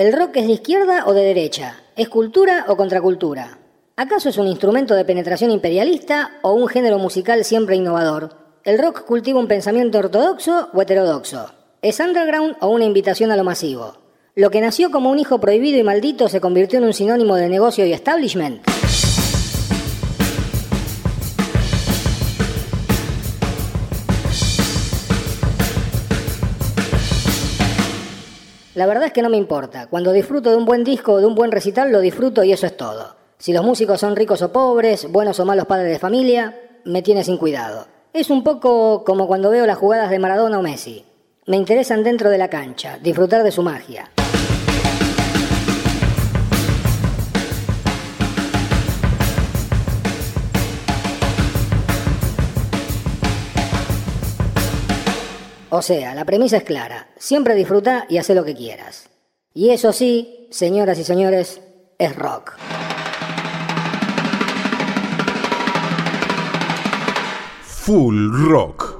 ¿El rock es de izquierda o de derecha? ¿Es cultura o contracultura? ¿Acaso es un instrumento de penetración imperialista o un género musical siempre innovador? ¿El rock cultiva un pensamiento ortodoxo o heterodoxo? ¿Es underground o una invitación a lo masivo? ¿Lo que nació como un hijo prohibido y maldito se convirtió en un sinónimo de negocio y establishment? La verdad es que no me importa. Cuando disfruto de un buen disco o de un buen recital, lo disfruto y eso es todo. Si los músicos son ricos o pobres, buenos o malos padres de familia, me tiene sin cuidado. Es un poco como cuando veo las jugadas de Maradona o Messi. Me interesan dentro de la cancha, disfrutar de su magia. O sea, la premisa es clara. Siempre disfruta y hace lo que quieras. Y eso sí, señoras y señores, es rock. Full Rock.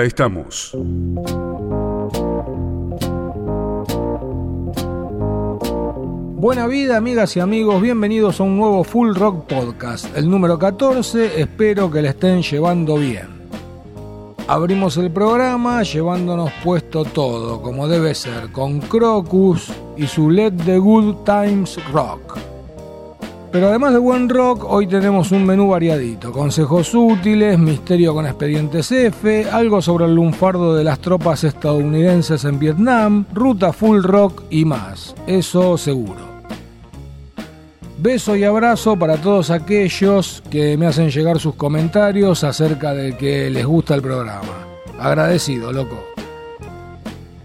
Estamos. Buena vida, amigas y amigos, bienvenidos a un nuevo Full Rock Podcast, el número 14, espero que le estén llevando bien. Abrimos el programa llevándonos puesto todo, como debe ser, con Crocus y su Let the Good Times Rock. Pero además de buen rock, hoy tenemos un menú variadito. Consejos útiles, misterio con expedientes F, algo sobre el lunfardo de las tropas estadounidenses en Vietnam, ruta full rock y más. Eso seguro. Beso y abrazo para todos aquellos que me hacen llegar sus comentarios acerca de que les gusta el programa. Agradecido, loco.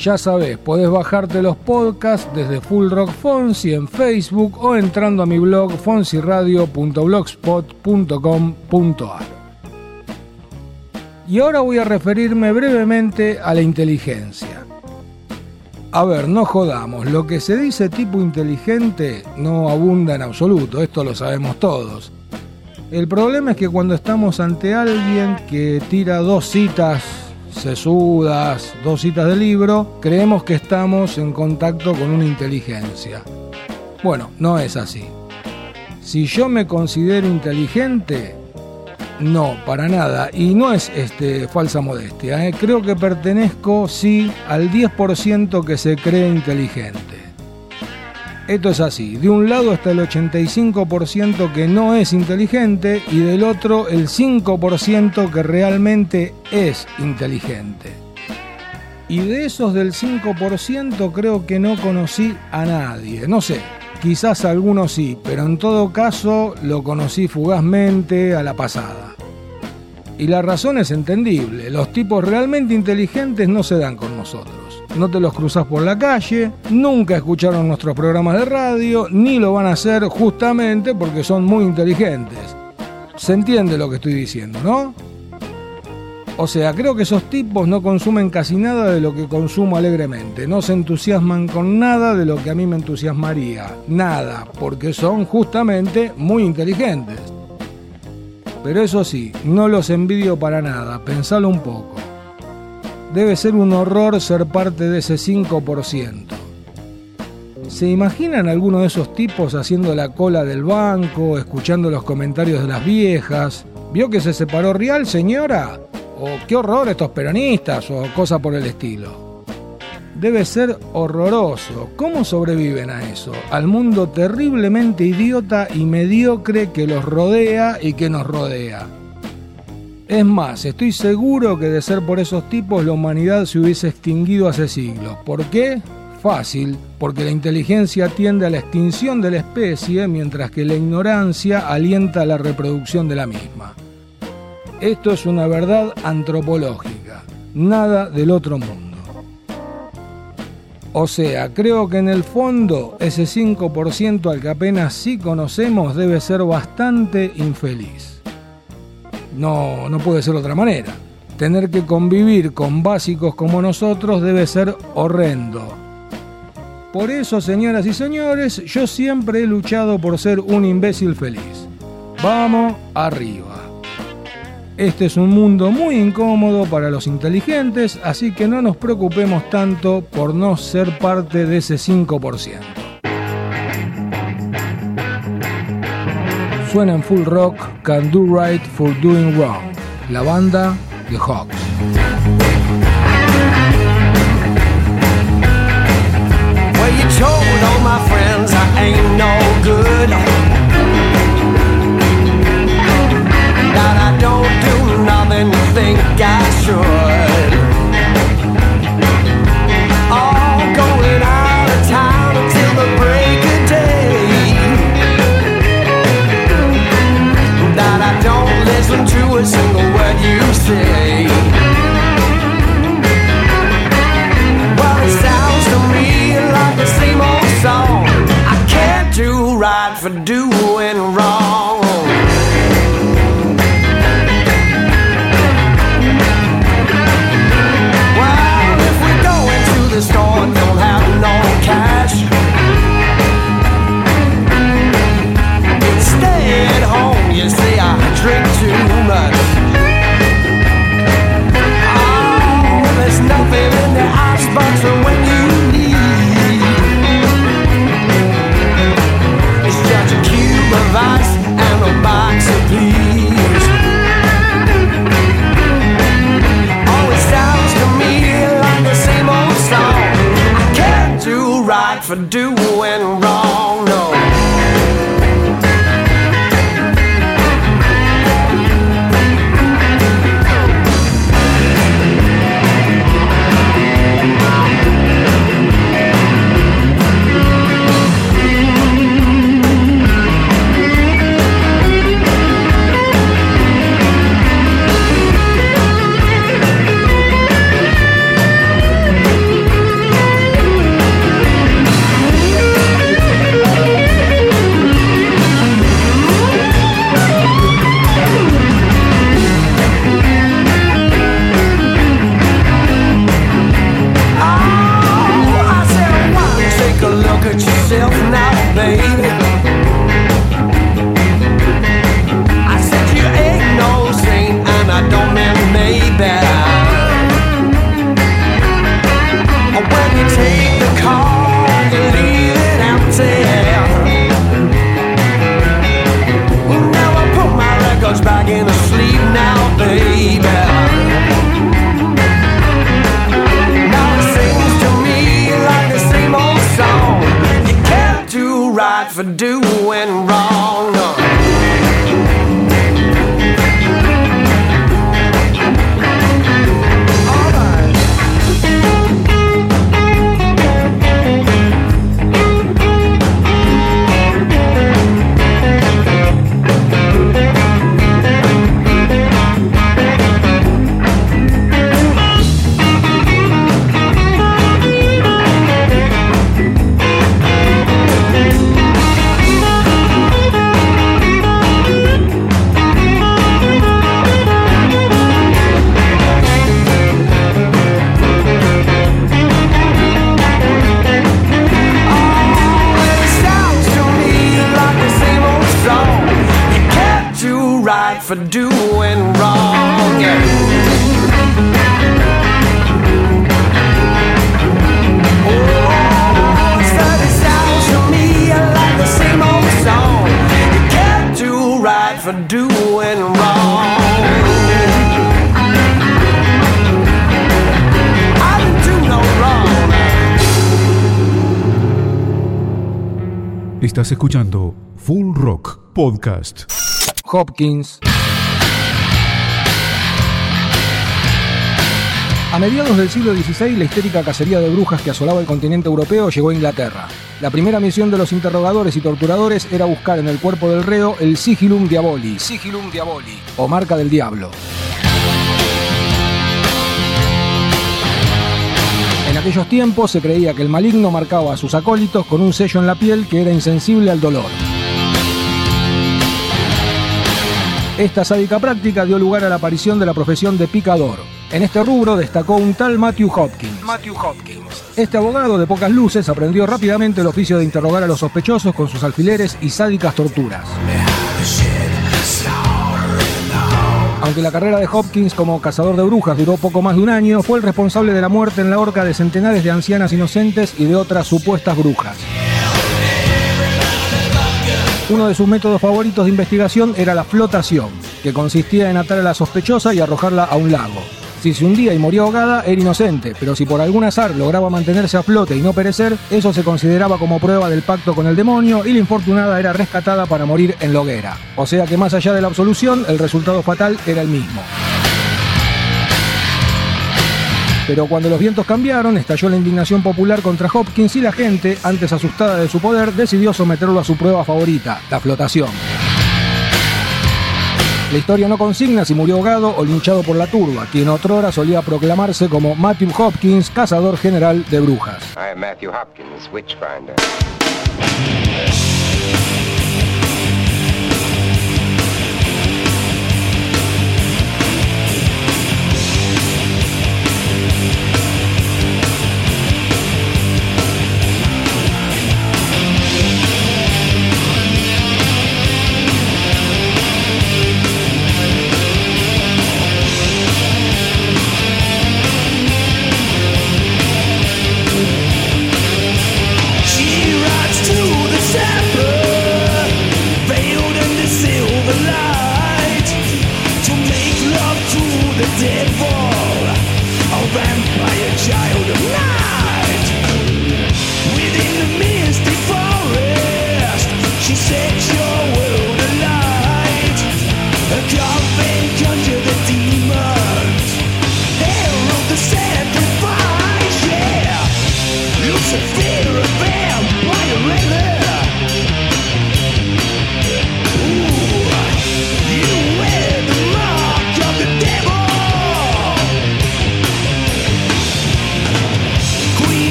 Ya sabes, podés bajarte los podcasts desde Full Rock Fonsi en Facebook o entrando a mi blog fonsiradio.blogspot.com.ar. Y ahora voy a referirme brevemente a la inteligencia. A ver, no jodamos, lo que se dice tipo inteligente no abunda en absoluto, esto lo sabemos todos. El problema es que cuando estamos ante alguien que tira dos citas sesudas, dos citas de libro, creemos que estamos en contacto con una inteligencia. Bueno, no es así. Si yo me considero inteligente, no, para nada. Y no es este, falsa modestia. ¿eh? Creo que pertenezco, sí, al 10% que se cree inteligente. Esto es así. De un lado está el 85% que no es inteligente y del otro el 5% que realmente es inteligente. Y de esos del 5% creo que no conocí a nadie. No sé, Quizás algunos sí, pero en todo caso lo conocí fugazmente a la pasada. Y la razón es entendible, los tipos realmente inteligentes no se dan con nosotros. No te los cruzas por la calle, nunca escucharon nuestros programas de radio, ni lo van a hacer justamente porque son muy inteligentes. Se entiende lo que estoy diciendo, ¿no? O sea, creo que esos tipos no consumen casi nada de lo que consumo alegremente. No se entusiasman con nada de lo que a mí me entusiasmaría. Nada, porque son justamente muy inteligentes. Pero eso sí, no los envidio para nada, pensalo un poco. Debe ser un horror ser parte de ese 5%. ¿Se imaginan alguno de esos tipos haciendo la cola del banco, escuchando los comentarios de las viejas? ¿Vio que se separó Real, señora? o qué horror estos peronistas o cosa por el estilo. Debe ser horroroso. ¿Cómo sobreviven a eso? Al mundo terriblemente idiota y mediocre que los rodea y que nos rodea. Es más, estoy seguro que de ser por esos tipos la humanidad se hubiese extinguido hace siglos. ¿Por qué? Fácil, porque la inteligencia tiende a la extinción de la especie mientras que la ignorancia alienta la reproducción de la misma. Esto es una verdad antropológica, nada del otro mundo. O sea, creo que en el fondo ese 5% al que apenas sí conocemos debe ser bastante infeliz. No, no puede ser de otra manera. Tener que convivir con básicos como nosotros debe ser horrendo. Por eso, señoras y señores, yo siempre he luchado por ser un imbécil feliz. Vamos arriba. Este es un mundo muy incómodo para los inteligentes, así que no nos preocupemos tanto por no ser parte de ese 5%. Suena en full rock Can Do Right for Doing Wrong, la banda The Hawks. than you tell all my friends i ain't no good i got i don't do nothing think I should. A single word you say. Well, it sounds to me like the same old song. I can't do right for doing Estás escuchando Full Rock Podcast. Hopkins. A mediados del siglo XVI, la histérica cacería de brujas que asolaba el continente europeo llegó a Inglaterra. La primera misión de los interrogadores y torturadores era buscar en el cuerpo del reo el sigilum diaboli, sigilum diaboli, o marca del diablo. Aquellos tiempos se creía que el maligno marcaba a sus acólitos con un sello en la piel que era insensible al dolor. Esta sádica práctica dio lugar a la aparición de la profesión de picador. En este rubro destacó un tal Matthew Hopkins. Matthew Hopkins. Este abogado de pocas luces aprendió rápidamente el oficio de interrogar a los sospechosos con sus alfileres y sádicas torturas. Aunque la carrera de Hopkins como cazador de brujas duró poco más de un año, fue el responsable de la muerte en la horca de centenares de ancianas inocentes y de otras supuestas brujas. Uno de sus métodos favoritos de investigación era la flotación, que consistía en atar a la sospechosa y arrojarla a un lago. Si se hundía y moría ahogada, era inocente, pero si por algún azar lograba mantenerse a flote y no perecer, eso se consideraba como prueba del pacto con el demonio y la infortunada era rescatada para morir en la hoguera. O sea que más allá de la absolución, el resultado fatal era el mismo. Pero cuando los vientos cambiaron, estalló la indignación popular contra Hopkins y la gente, antes asustada de su poder, decidió someterlo a su prueba favorita, la flotación. La historia no consigna si murió ahogado o linchado por la turba, quien otrora solía proclamarse como Matthew Hopkins, cazador general de brujas. I am Matthew Hopkins.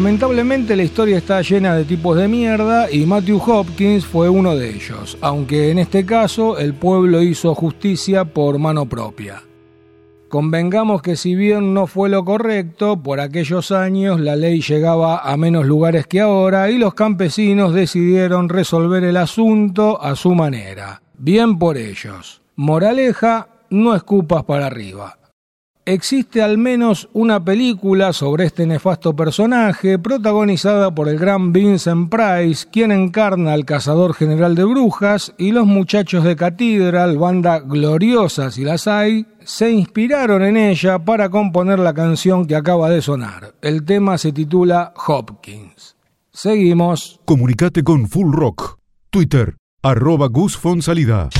Lamentablemente la historia está llena de tipos de mierda y Matthew Hopkins fue uno de ellos, aunque en este caso el pueblo hizo justicia por mano propia. Convengamos que si bien no fue lo correcto, por aquellos años la ley llegaba a menos lugares que ahora y los campesinos decidieron resolver el asunto a su manera. Bien por ellos. Moraleja, no escupas para arriba. Existe al menos una película sobre este nefasto personaje, protagonizada por el gran Vincent Price, quien encarna al cazador general de brujas, y los muchachos de Cathedral, banda gloriosa si las hay, se inspiraron en ella para componer la canción que acaba de sonar. El tema se titula Hopkins. Seguimos. Comunicate con Full Rock. Twitter, arroba Gus Fonsalida.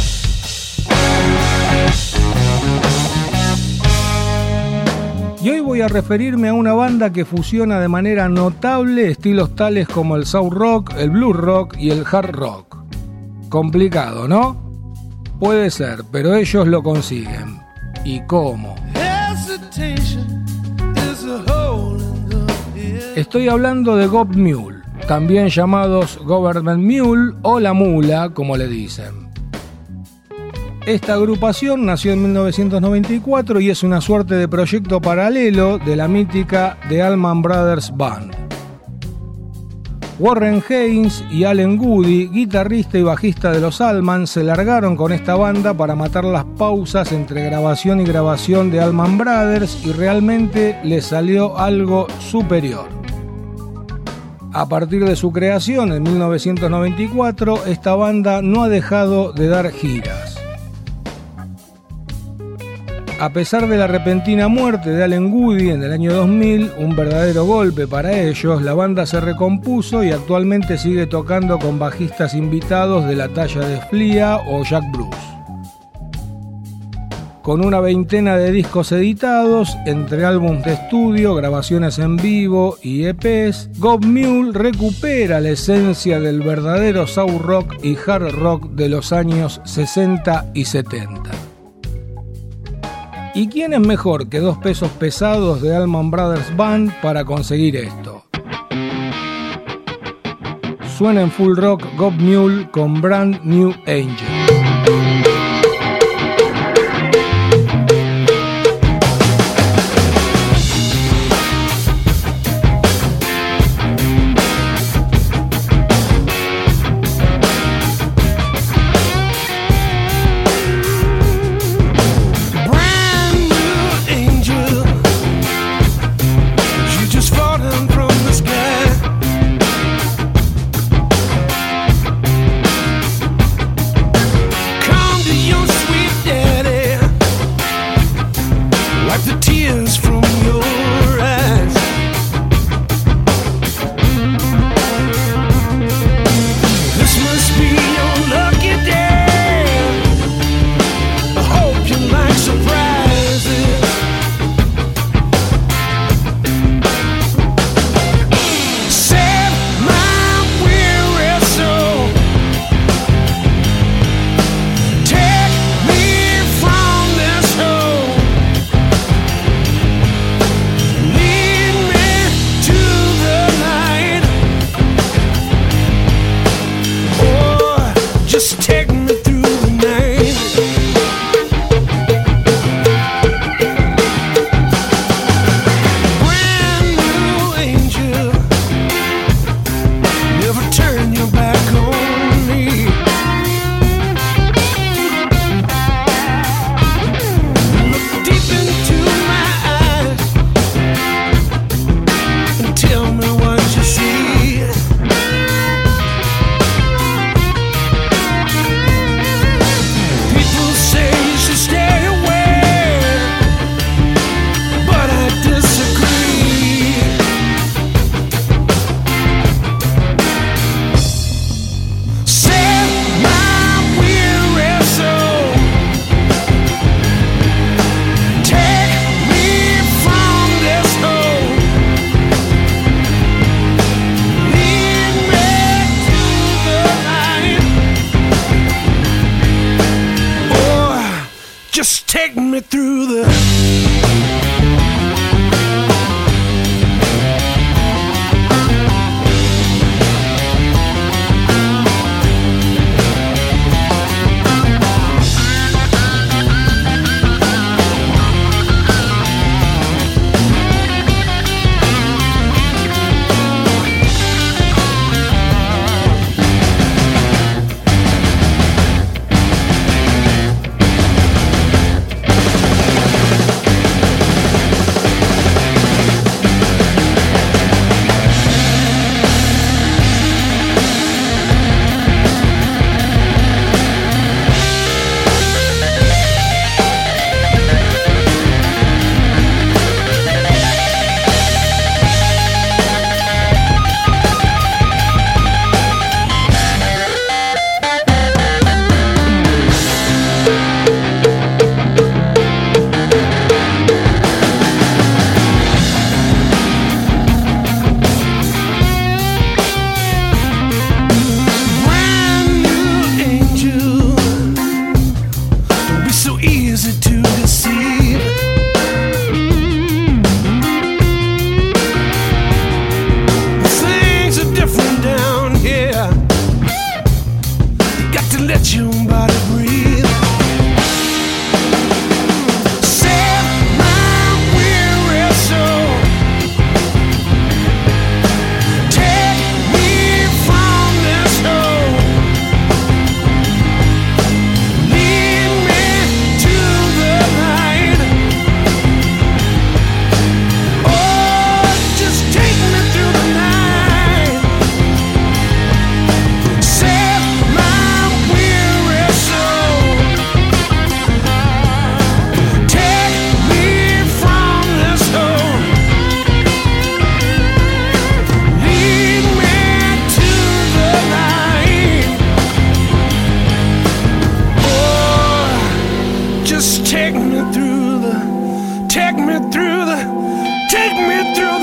Y hoy voy a referirme a una banda que fusiona de manera notable estilos tales como el South Rock, el Blues Rock y el Hard Rock. Complicado, ¿no? Puede ser, pero ellos lo consiguen. ¿Y cómo? Estoy hablando de Gob Mule, también llamados Government Mule o la mula, como le dicen. Esta agrupación nació en 1994 y es una suerte de proyecto paralelo de la mítica The Allman Brothers Band. Warren Haynes y Allen Goody, guitarrista y bajista de los Allman, se largaron con esta banda para matar las pausas entre grabación y grabación de Allman Brothers y realmente les salió algo superior. A partir de su creación en 1994, esta banda no ha dejado de dar giras. A pesar de la repentina muerte de Allen Goody en el año 2000, un verdadero golpe para ellos, la banda se recompuso y actualmente sigue tocando con bajistas invitados de la talla de Flea o Jack Bruce. Con una veintena de discos editados, entre álbumes de estudio, grabaciones en vivo y EPs, Gob Mule recupera la esencia del verdadero soul rock y hard rock de los años 60 y 70. ¿Y quién es mejor que dos pesos pesados de Allman Brothers Band para conseguir esto? Suena en full rock Gob Mule con Brand New Angel. Take me through the, take me through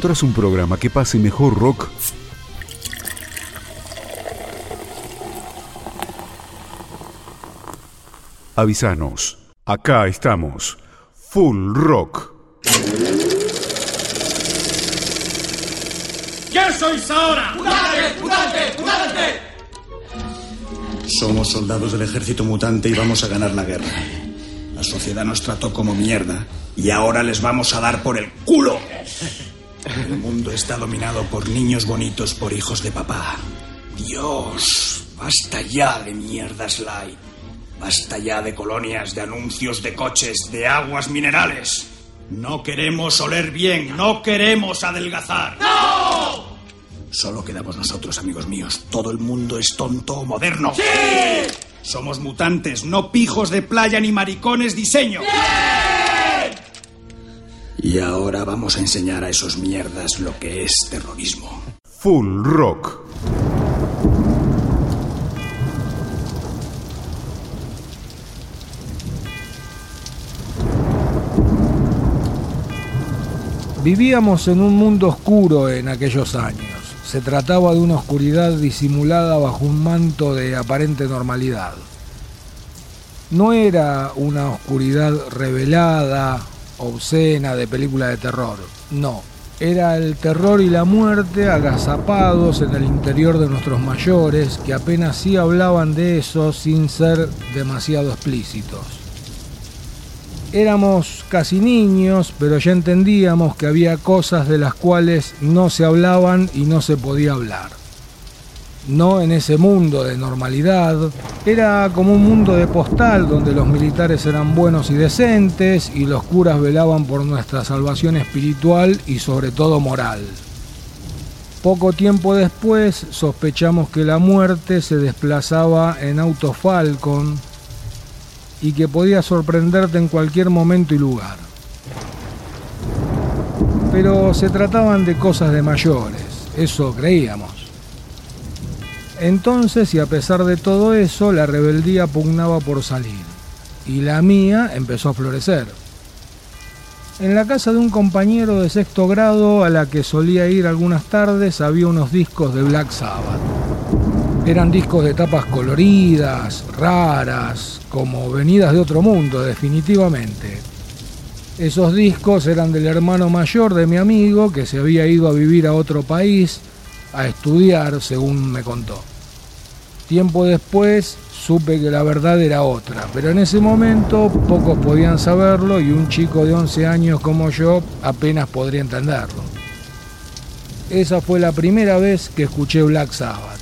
encontrás un programa que pase mejor rock, avisanos. Acá estamos. Full Rock. Somos soldados del ejército mutante y vamos a ganar la guerra. La sociedad nos trató como mierda y ahora les vamos a dar por el culo. Mundo está dominado por niños bonitos, por hijos de papá. Dios, basta ya de mierdas light. Basta ya de colonias, de anuncios de coches, de aguas minerales. No queremos oler bien, no queremos adelgazar. ¡No! Solo quedamos nosotros, amigos míos. Todo el mundo es tonto o moderno. ¡Sí! Somos mutantes, no pijos de playa ni maricones diseño. Y ahora vamos a enseñar a esos mierdas lo que es terrorismo. Full Rock. Vivíamos en un mundo oscuro en aquellos años. Se trataba de una oscuridad disimulada bajo un manto de aparente normalidad. No era una oscuridad revelada, obscena de película de terror. No, era el terror y la muerte agazapados en el interior de nuestros mayores que apenas sí hablaban de eso sin ser demasiado explícitos. Éramos casi niños, pero ya entendíamos que había cosas de las cuales no se hablaban y no se podía hablar. No en ese mundo de normalidad, era como un mundo de postal donde los militares eran buenos y decentes y los curas velaban por nuestra salvación espiritual y sobre todo moral. Poco tiempo después sospechamos que la muerte se desplazaba en auto Falcon y que podía sorprenderte en cualquier momento y lugar. Pero se trataban de cosas de mayores, eso creíamos. Entonces, y a pesar de todo eso, la rebeldía pugnaba por salir, y la mía empezó a florecer. En la casa de un compañero de sexto grado a la que solía ir algunas tardes había unos discos de Black Sabbath. Eran discos de tapas coloridas, raras, como venidas de otro mundo, definitivamente. Esos discos eran del hermano mayor de mi amigo que se había ido a vivir a otro país a estudiar, según me contó. Tiempo después supe que la verdad era otra, pero en ese momento pocos podían saberlo y un chico de 11 años como yo apenas podría entenderlo. Esa fue la primera vez que escuché Black Sabbath.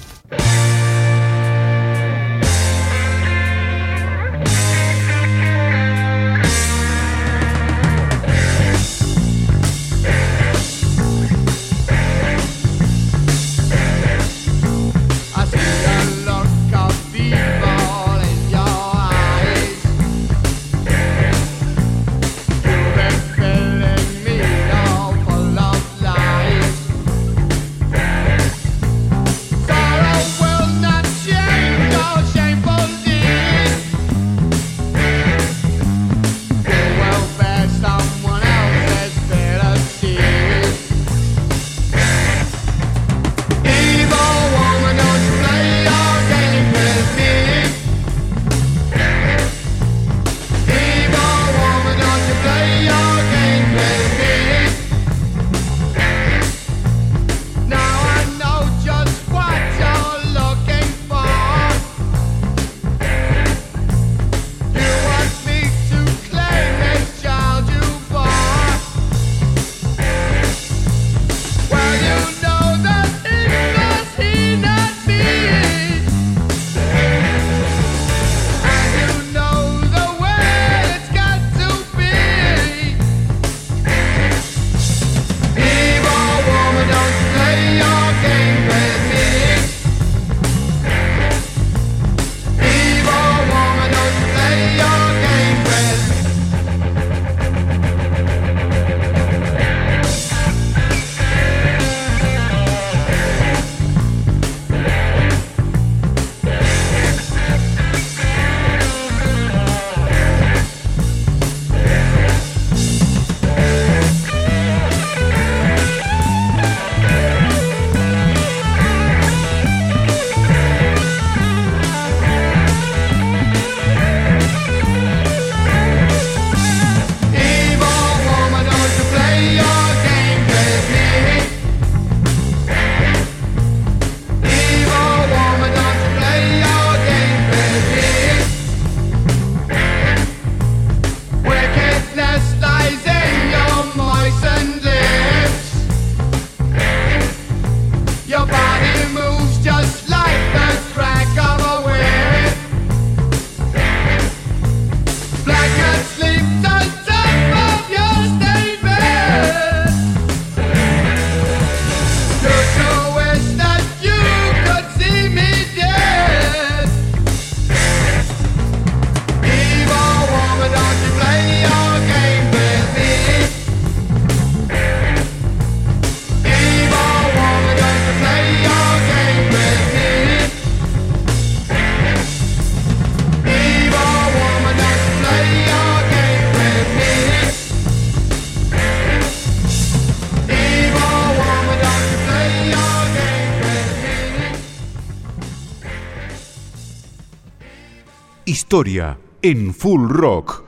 Historia en Full Rock.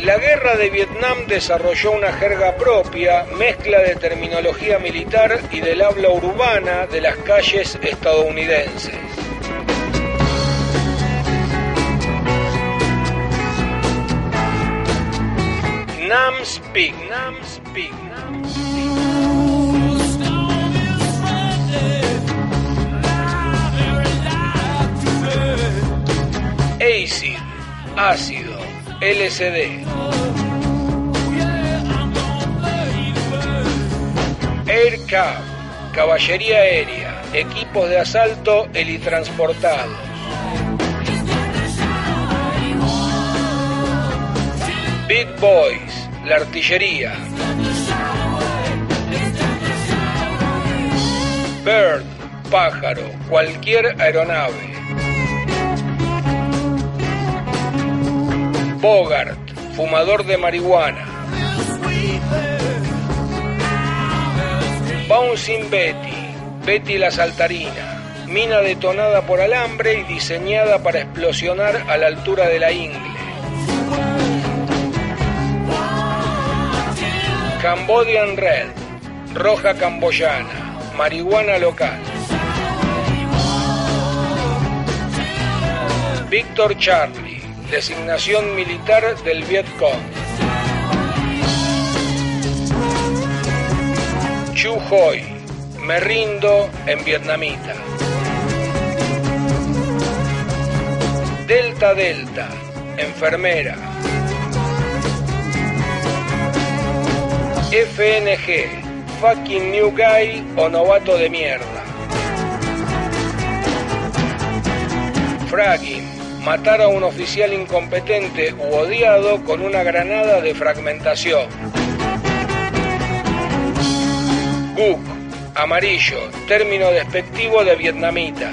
La guerra de Vietnam desarrolló una jerga propia, mezcla de terminología militar y del habla urbana de las calles estadounidenses. Nam Speak, Acid, ácido, LSD. Aircab, caballería aérea, equipos de asalto helitransportados. Big Boys, la artillería. Bird, pájaro, cualquier aeronave. Bogart, fumador de marihuana. Bouncing Betty, Betty la saltarina, mina detonada por alambre y diseñada para explosionar a la altura de la ingle. Cambodian Red, roja camboyana, marihuana local. Víctor Charlie, designación militar del Vietcong. Chu Hoi, me rindo en vietnamita. Delta Delta, enfermera. FNG, fucking new guy o novato de mierda. Fragging, matar a un oficial incompetente u odiado con una granada de fragmentación. Guk, amarillo, término despectivo de vietnamita.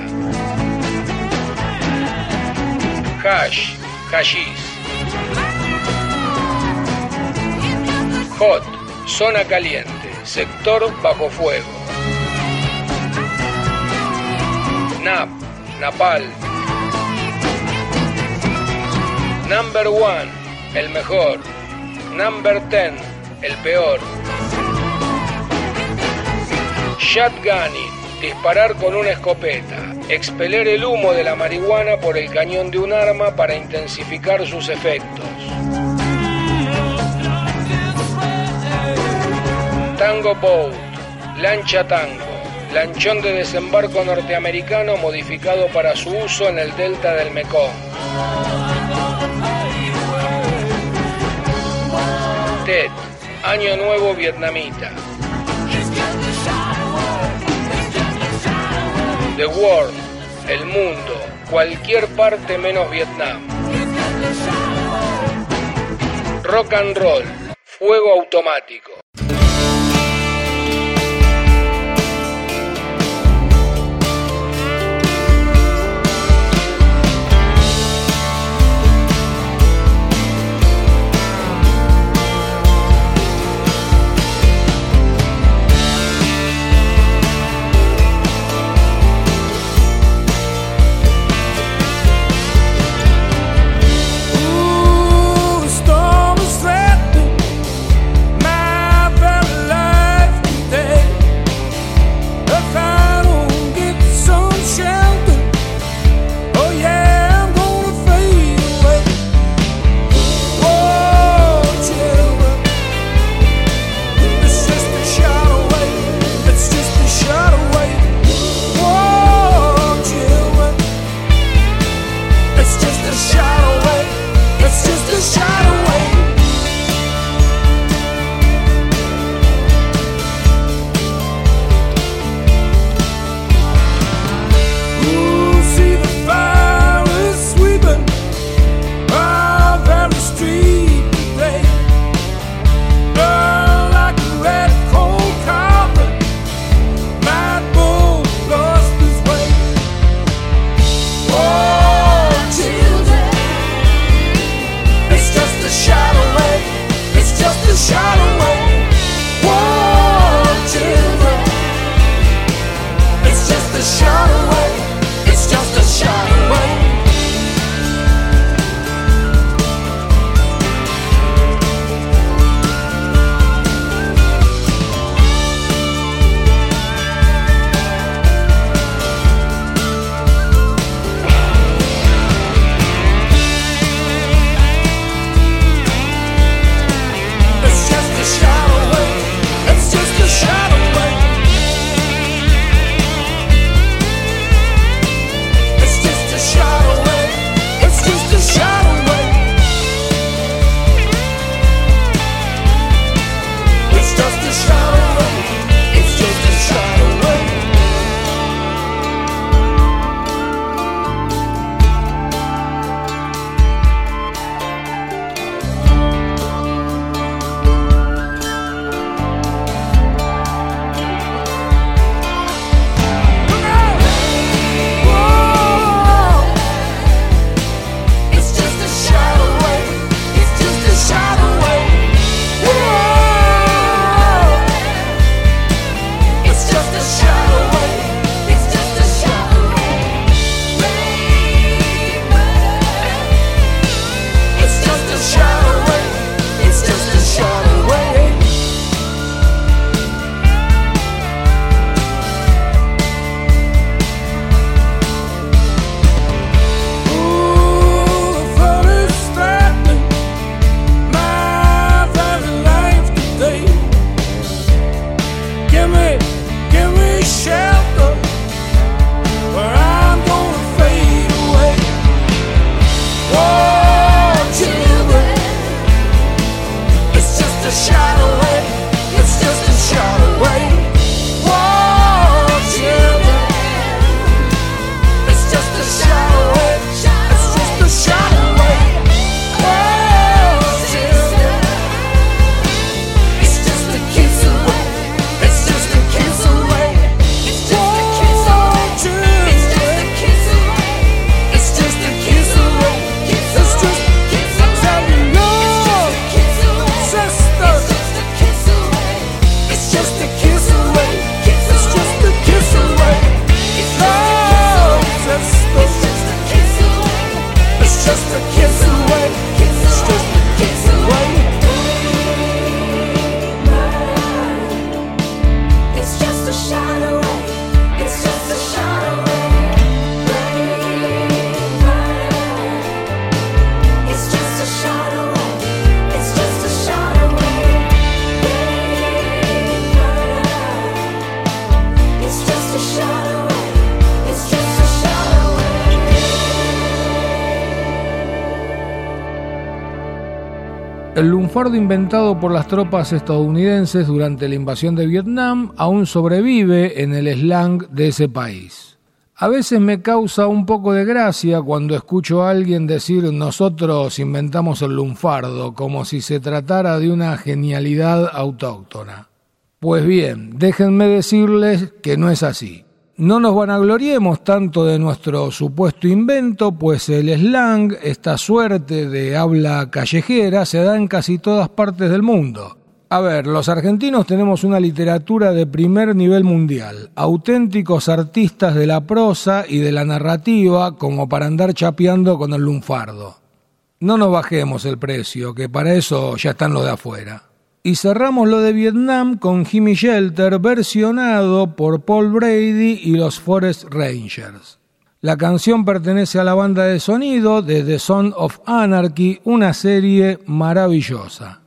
Hash, hashish. Hot, zona caliente, sector bajo fuego. Nap, napal. Number one, el mejor. Number ten, el peor. Shotgunning, disparar con una escopeta. Expeler el humo de la marihuana por el cañón de un arma para intensificar sus efectos. Tango Boat, lancha tango, lanchón de desembarco norteamericano modificado para su uso en el delta del Mekong. TED, Año Nuevo Vietnamita. The World, el mundo, cualquier parte menos Vietnam. Rock and Roll, fuego automático. El lunfardo inventado por las tropas estadounidenses durante la invasión de Vietnam aún sobrevive en el slang de ese país. A veces me causa un poco de gracia cuando escucho a alguien decir nosotros inventamos el lunfardo, como si se tratara de una genialidad autóctona. Pues bien, déjenme decirles que no es así. No nos vanagloriemos tanto de nuestro supuesto invento, pues el slang, esta suerte de habla callejera, se da en casi todas partes del mundo. A ver, los argentinos tenemos una literatura de primer nivel mundial, auténticos artistas de la prosa y de la narrativa como para andar chapeando con el lunfardo. No nos bajemos el precio, que para eso ya están los de afuera. Y cerramos lo de Vietnam con Jimmy Shelter versionado por Paul Brady y los Forest Rangers. La canción pertenece a la banda de sonido de The Son of Anarchy, una serie maravillosa.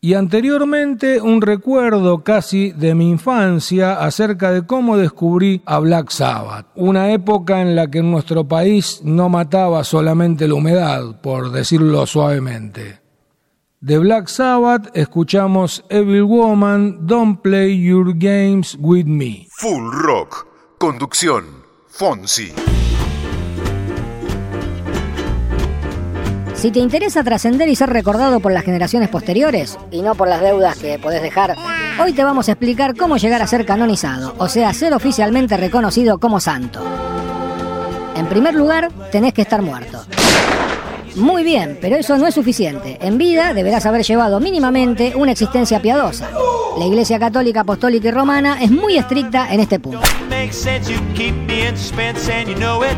Y anteriormente un recuerdo casi de mi infancia acerca de cómo descubrí a Black Sabbath, una época en la que en nuestro país no mataba solamente la humedad, por decirlo suavemente. De Black Sabbath escuchamos Evil Woman, Don't Play Your Games With Me. Full Rock. Conducción. Fonsi. Si te interesa trascender y ser recordado por las generaciones posteriores, y no por las deudas que podés dejar, hoy te vamos a explicar cómo llegar a ser canonizado, o sea, ser oficialmente reconocido como santo. En primer lugar, tenés que estar muerto. Muy bien, pero eso no es suficiente. En vida deberás haber llevado mínimamente una existencia piadosa. La Iglesia Católica, Apostólica y Romana es muy estricta en este punto.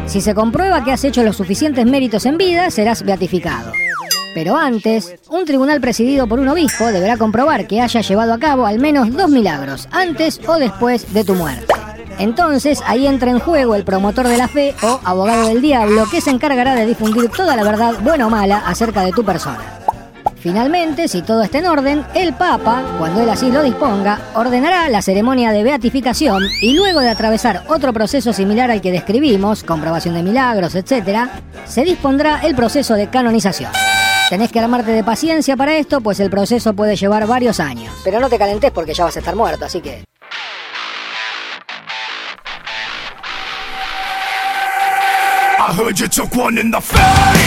Si se comprueba que has hecho los suficientes méritos en vida, serás beatificado. Pero antes, un tribunal presidido por un obispo deberá comprobar que haya llevado a cabo al menos dos milagros, antes o después de tu muerte. Entonces ahí entra en juego el promotor de la fe o abogado del diablo que se encargará de difundir toda la verdad, buena o mala, acerca de tu persona. Finalmente, si todo está en orden, el Papa, cuando él así lo disponga, ordenará la ceremonia de beatificación y luego de atravesar otro proceso similar al que describimos, comprobación de milagros, etc., se dispondrá el proceso de canonización. Tenés que armarte de paciencia para esto, pues el proceso puede llevar varios años. Pero no te calentes porque ya vas a estar muerto, así que... I heard you took one in the face.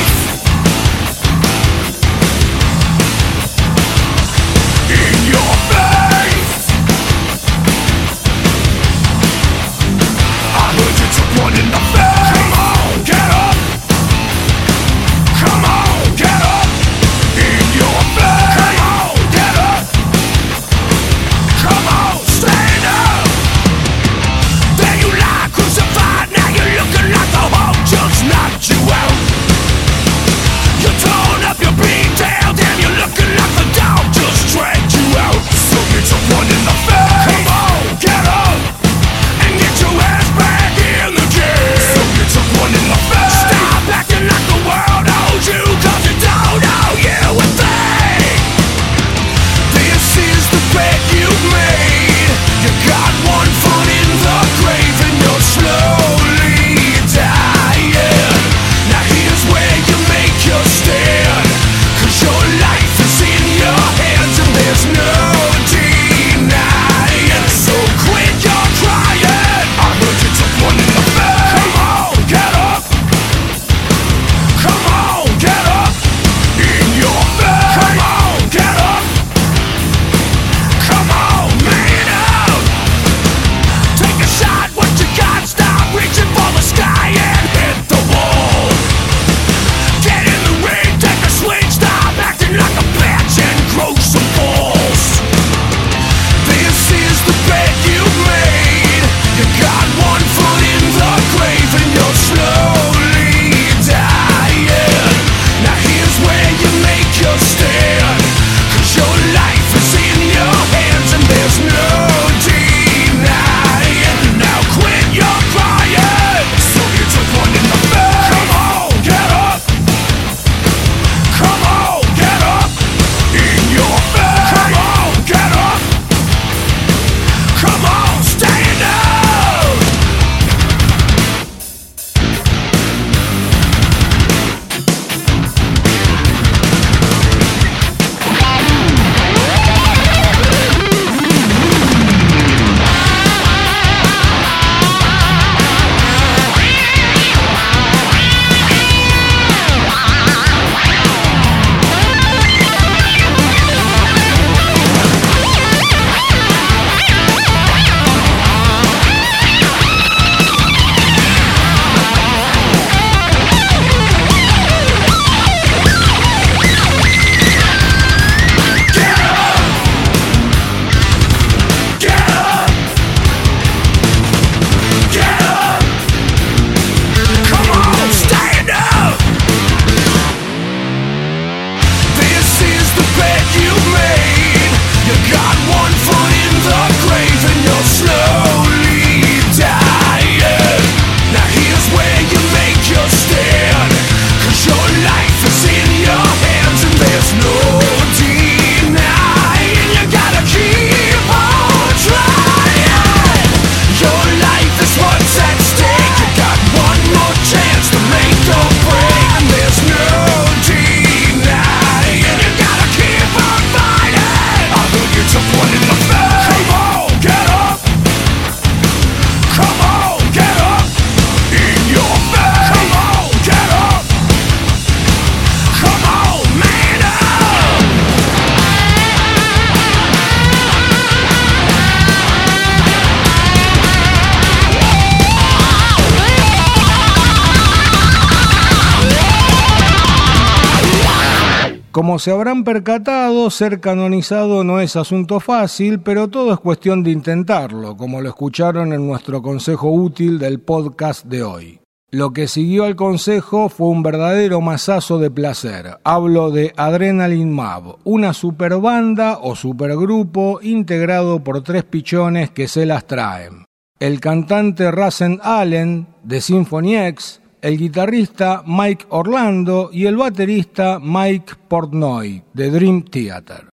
Como se habrán percatado, ser canonizado no es asunto fácil, pero todo es cuestión de intentarlo, como lo escucharon en nuestro consejo útil del podcast de hoy. Lo que siguió al consejo fue un verdadero masazo de placer. Hablo de Adrenaline Mab, una superbanda o supergrupo integrado por tres pichones que se las traen. El cantante Rasen Allen de Symphony X, el guitarrista Mike Orlando y el baterista Mike Portnoy de Dream Theater.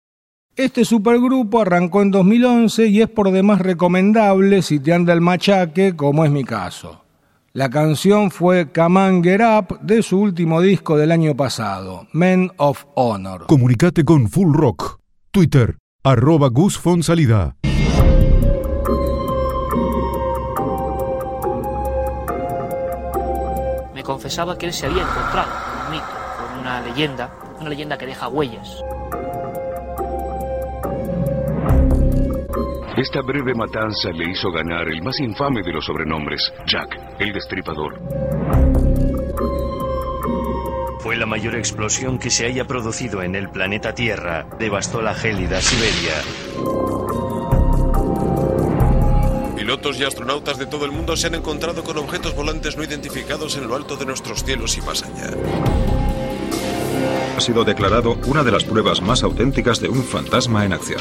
Este supergrupo arrancó en 2011 y es por demás recomendable si te anda el machaque, como es mi caso. La canción fue Come on Get Up de su último disco del año pasado, Men of Honor. Comunicate con Full Rock. Twitter, arroba Gus Fonsalida. Confesaba que él se había encontrado con un mito, con una leyenda, una leyenda que deja huellas. Esta breve matanza le hizo ganar el más infame de los sobrenombres, Jack, el Destripador. Fue la mayor explosión que se haya producido en el planeta Tierra. Devastó la gélida Siberia. Pilotos y astronautas de todo el mundo se han encontrado con objetos volantes no identificados en lo alto de nuestros cielos y más allá. Ha sido declarado una de las pruebas más auténticas de un fantasma en acción.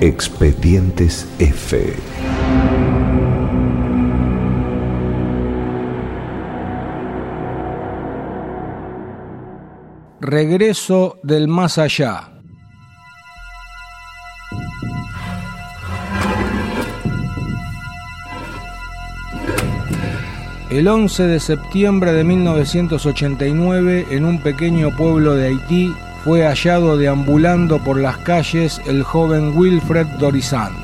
Expedientes F. Regreso del más allá. El 11 de septiembre de 1989, en un pequeño pueblo de Haití, fue hallado deambulando por las calles el joven Wilfred Dorizant.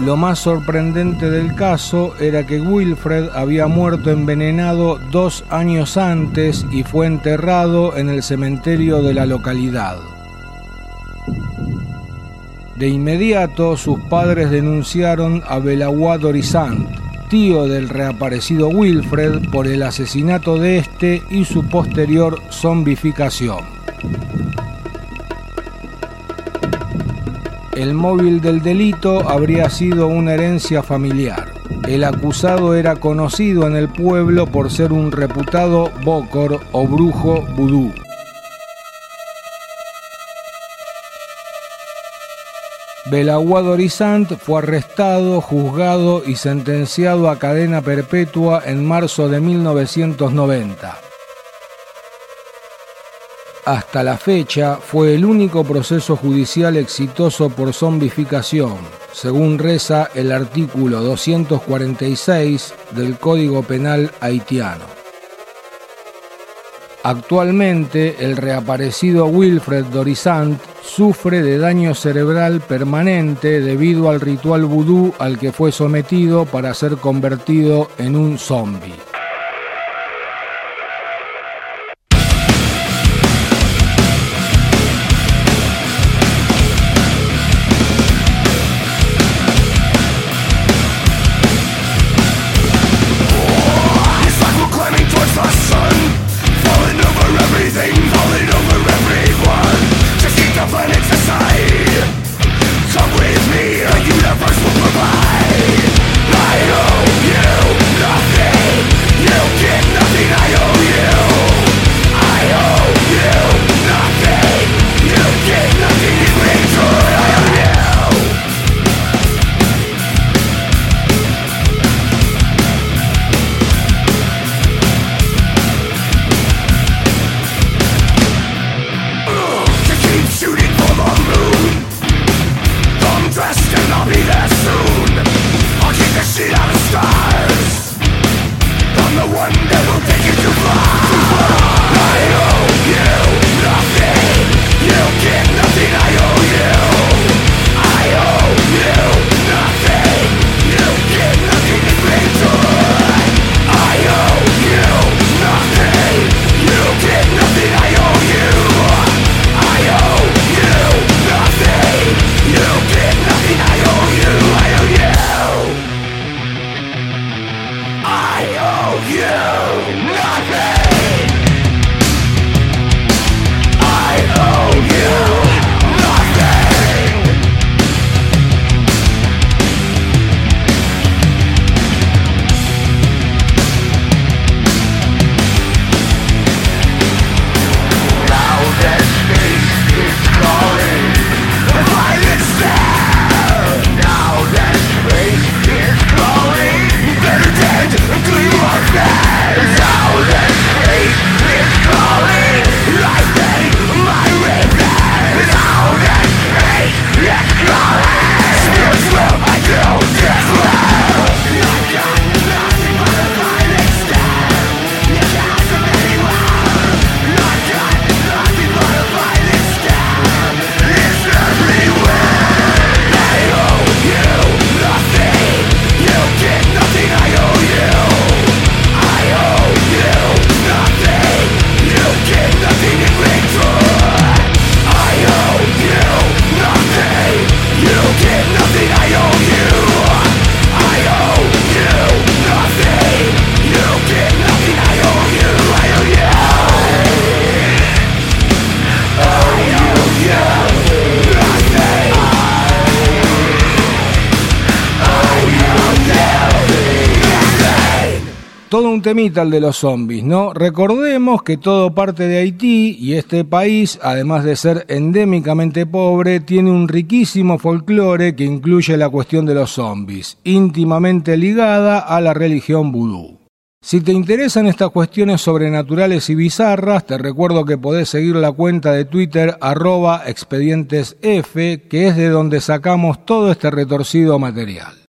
Lo más sorprendente del caso era que Wilfred había muerto envenenado dos años antes y fue enterrado en el cementerio de la localidad. De inmediato sus padres denunciaron a Belawa Dorizant, tío del reaparecido Wilfred, por el asesinato de este y su posterior zombificación. El móvil del delito habría sido una herencia familiar. El acusado era conocido en el pueblo por ser un reputado bócor o brujo vudú. Belaguá Dorizant fue arrestado, juzgado y sentenciado a cadena perpetua en marzo de 1990. Hasta la fecha fue el único proceso judicial exitoso por zombificación, según reza el artículo 246 del Código Penal haitiano. Actualmente, el reaparecido Wilfred Dorizant sufre de daño cerebral permanente debido al ritual vudú al que fue sometido para ser convertido en un zombie. Temita el de los zombies, ¿no? Recordemos que todo parte de Haití y este país, además de ser endémicamente pobre, tiene un riquísimo folclore que incluye la cuestión de los zombies, íntimamente ligada a la religión vudú. Si te interesan estas cuestiones sobrenaturales y bizarras, te recuerdo que podés seguir la cuenta de Twitter arroba expedientesf, que es de donde sacamos todo este retorcido material.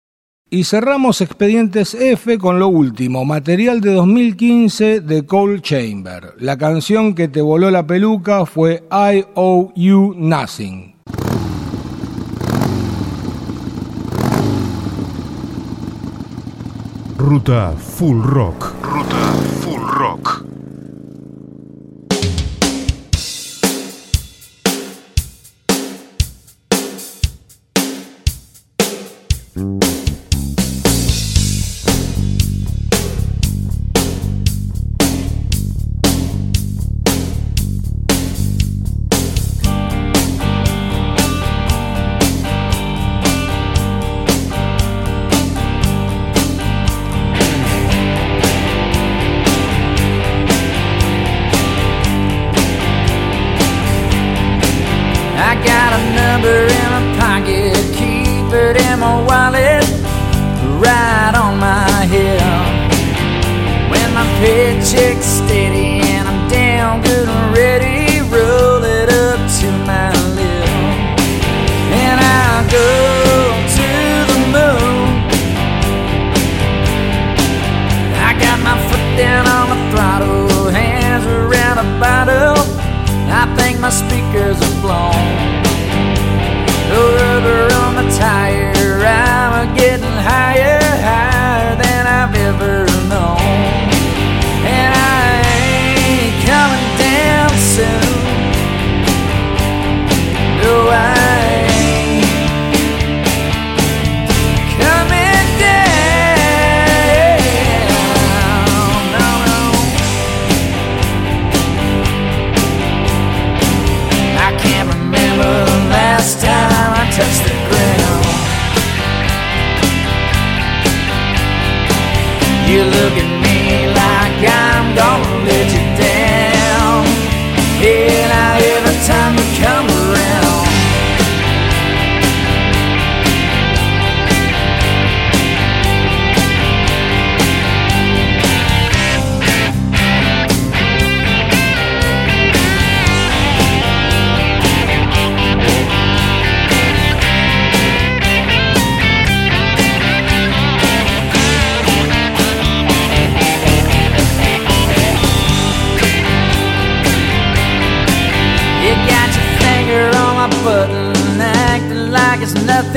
Y cerramos Expedientes F con lo último, material de 2015 de Cold Chamber. La canción que te voló la peluca fue I Owe You Nothing. Ruta Full Rock. Ruta Full Rock. I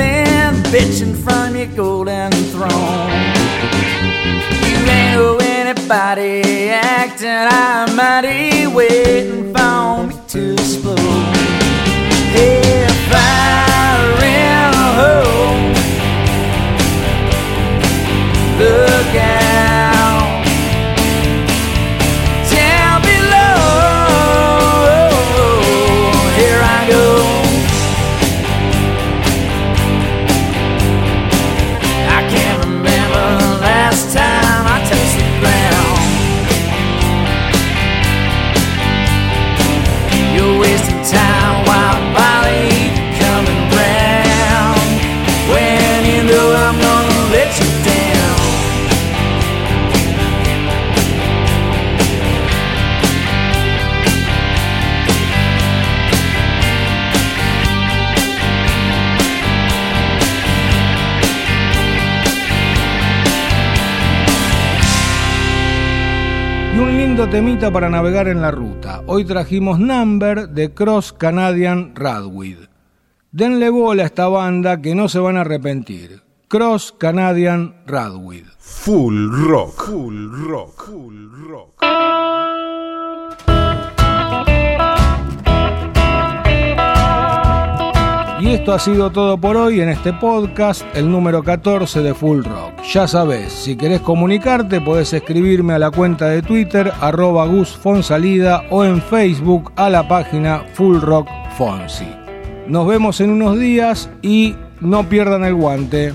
it's bitching from your golden throne. You ain't owe anybody, acting I'm mighty, waiting temita para navegar en la ruta. Hoy trajimos Number de Cross Canadian Radwid. Denle bola a esta banda que no se van a arrepentir. Cross Canadian Radwid. Full rock. Full rock. Full rock. Y esto ha sido todo por hoy en este podcast, el número 14 de Full Rock. Ya sabes, si querés comunicarte podés escribirme a la cuenta de Twitter arroba gusfonsalida o en Facebook a la página Full Rock Fonsi. Nos vemos en unos días y no pierdan el guante.